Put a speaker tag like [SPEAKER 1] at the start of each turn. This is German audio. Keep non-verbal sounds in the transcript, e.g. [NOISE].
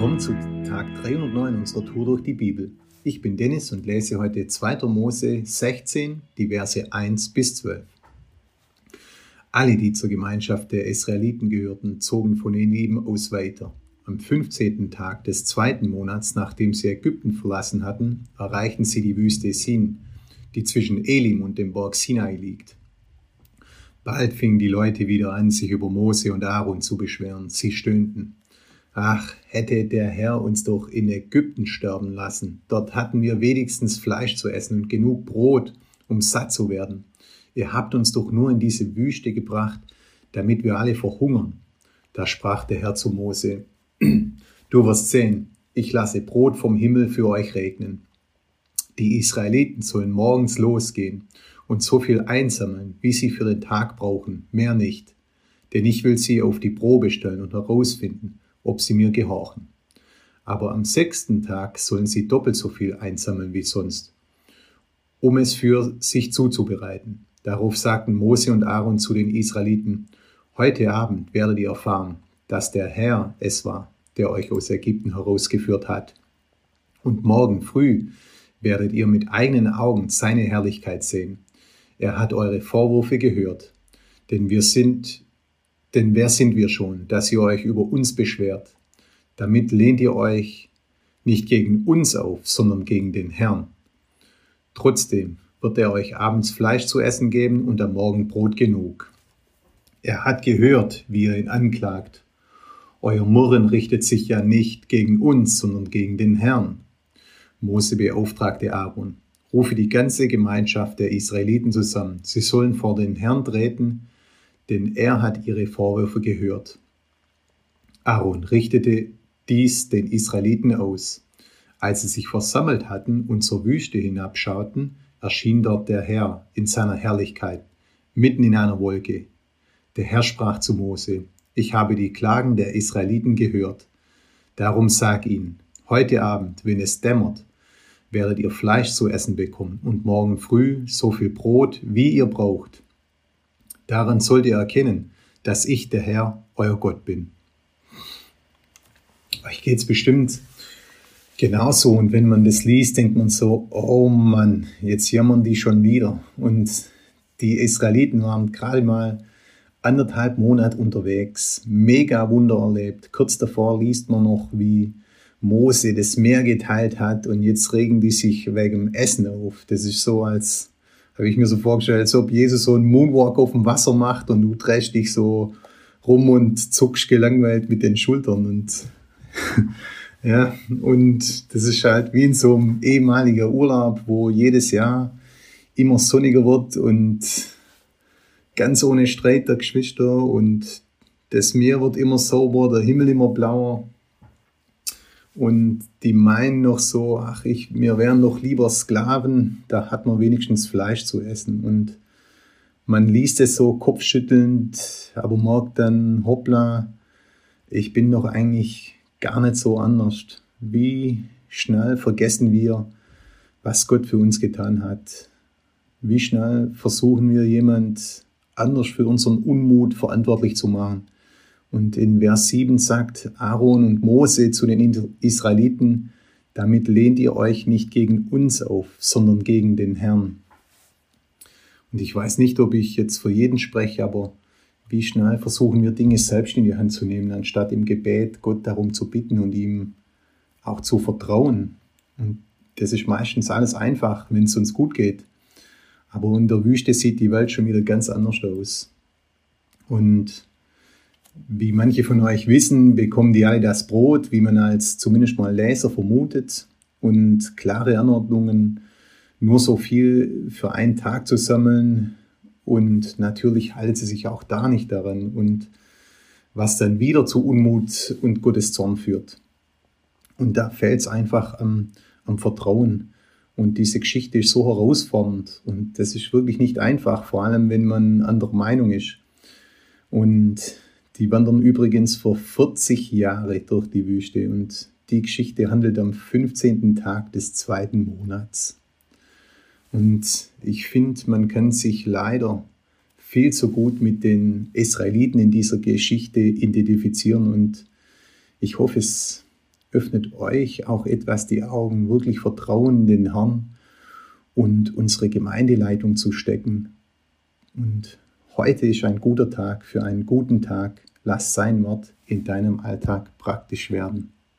[SPEAKER 1] Willkommen zu Tag 309 unserer Tour durch die Bibel. Ich bin Dennis und lese heute 2. Mose 16, die Verse 1 bis 12. Alle, die zur Gemeinschaft der Israeliten gehörten, zogen von Elim aus weiter. Am 15. Tag des zweiten Monats, nachdem sie Ägypten verlassen hatten, erreichten sie die Wüste Sin, die zwischen Elim und dem Berg Sinai liegt. Bald fingen die Leute wieder an, sich über Mose und Aaron zu beschweren. Sie stöhnten. Ach, hätte der Herr uns doch in Ägypten sterben lassen. Dort hatten wir wenigstens Fleisch zu essen und genug Brot, um satt zu werden. Ihr habt uns doch nur in diese Wüste gebracht, damit wir alle verhungern. Da sprach der Herr zu Mose, [CLEARS THROAT] Du wirst sehen, ich lasse Brot vom Himmel für euch regnen. Die Israeliten sollen morgens losgehen und so viel einsammeln, wie sie für den Tag brauchen, mehr nicht. Denn ich will sie auf die Probe stellen und herausfinden, ob sie mir gehorchen. Aber am sechsten Tag sollen sie doppelt so viel einsammeln wie sonst, um es für sich zuzubereiten. Darauf sagten Mose und Aaron zu den Israeliten, Heute Abend werdet ihr erfahren, dass der Herr es war, der euch aus Ägypten herausgeführt hat. Und morgen früh werdet ihr mit eigenen Augen seine Herrlichkeit sehen. Er hat eure Vorwürfe gehört, denn wir sind denn wer sind wir schon, dass ihr euch über uns beschwert? Damit lehnt ihr euch nicht gegen uns auf, sondern gegen den Herrn. Trotzdem wird er euch abends Fleisch zu essen geben und am Morgen Brot genug. Er hat gehört, wie ihr ihn anklagt. Euer Murren richtet sich ja nicht gegen uns, sondern gegen den Herrn. Mose beauftragte Aaron, rufe die ganze Gemeinschaft der Israeliten zusammen. Sie sollen vor den Herrn treten denn er hat ihre Vorwürfe gehört. Aaron richtete dies den Israeliten aus. Als sie sich versammelt hatten und zur Wüste hinabschauten, erschien dort der Herr in seiner Herrlichkeit, mitten in einer Wolke. Der Herr sprach zu Mose, ich habe die Klagen der Israeliten gehört. Darum sag ihnen, heute Abend, wenn es dämmert, werdet ihr Fleisch zu essen bekommen und morgen früh so viel Brot, wie ihr braucht. Daran sollt ihr erkennen, dass ich der Herr, euer Gott bin. Euch geht es bestimmt genauso. Und wenn man das liest, denkt man so, oh Mann, jetzt jammern die schon wieder. Und die Israeliten waren gerade mal anderthalb Monate unterwegs, mega Wunder erlebt. Kurz davor liest man noch, wie Mose das Meer geteilt hat und jetzt regen die sich wegen Essen auf. Das ist so, als habe ich mir so vorgestellt, als ob Jesus so einen Moonwalk auf dem Wasser macht und du drehst dich so rum und zuckst gelangweilt mit den Schultern und [LAUGHS] ja, und das ist halt wie in so einem ehemaligen Urlaub, wo jedes Jahr immer sonniger wird und ganz ohne Streit der Geschwister und das Meer wird immer sauber, der Himmel immer blauer und die meinen noch so, ach, ich, mir wären doch lieber Sklaven, da hat man wenigstens Fleisch zu essen. Und man liest es so kopfschüttelnd, aber merkt dann, hoppla, ich bin doch eigentlich gar nicht so anders. Wie schnell vergessen wir, was Gott für uns getan hat. Wie schnell versuchen wir jemand anders für unseren Unmut verantwortlich zu machen. Und in Vers 7 sagt Aaron und Mose zu den Israeliten, damit lehnt ihr euch nicht gegen uns auf, sondern gegen den Herrn. Und ich weiß nicht, ob ich jetzt für jeden spreche, aber wie schnell versuchen wir Dinge selbst in die Hand zu nehmen, anstatt im Gebet Gott darum zu bitten und ihm auch zu vertrauen. Und das ist meistens alles einfach, wenn es uns gut geht. Aber in der Wüste sieht die Welt schon wieder ganz anders aus. Und wie manche von euch wissen, bekommen die alle das Brot, wie man als zumindest mal Leser vermutet, und klare Anordnungen, nur so viel für einen Tag zu sammeln. Und natürlich halten sie sich auch da nicht daran und was dann wieder zu Unmut und Gottes Zorn führt. Und da fällt es einfach am, am Vertrauen. Und diese Geschichte ist so herausfordernd und das ist wirklich nicht einfach, vor allem wenn man anderer Meinung ist. Und die wandern übrigens vor 40 Jahren durch die Wüste und die Geschichte handelt am 15. Tag des zweiten Monats. Und ich finde, man kann sich leider viel zu gut mit den Israeliten in dieser Geschichte identifizieren und ich hoffe, es öffnet euch auch etwas die Augen, wirklich Vertrauen in den Herrn und unsere Gemeindeleitung zu stecken. Und heute ist ein guter Tag für einen guten Tag. Lass sein Wort in deinem Alltag praktisch werden.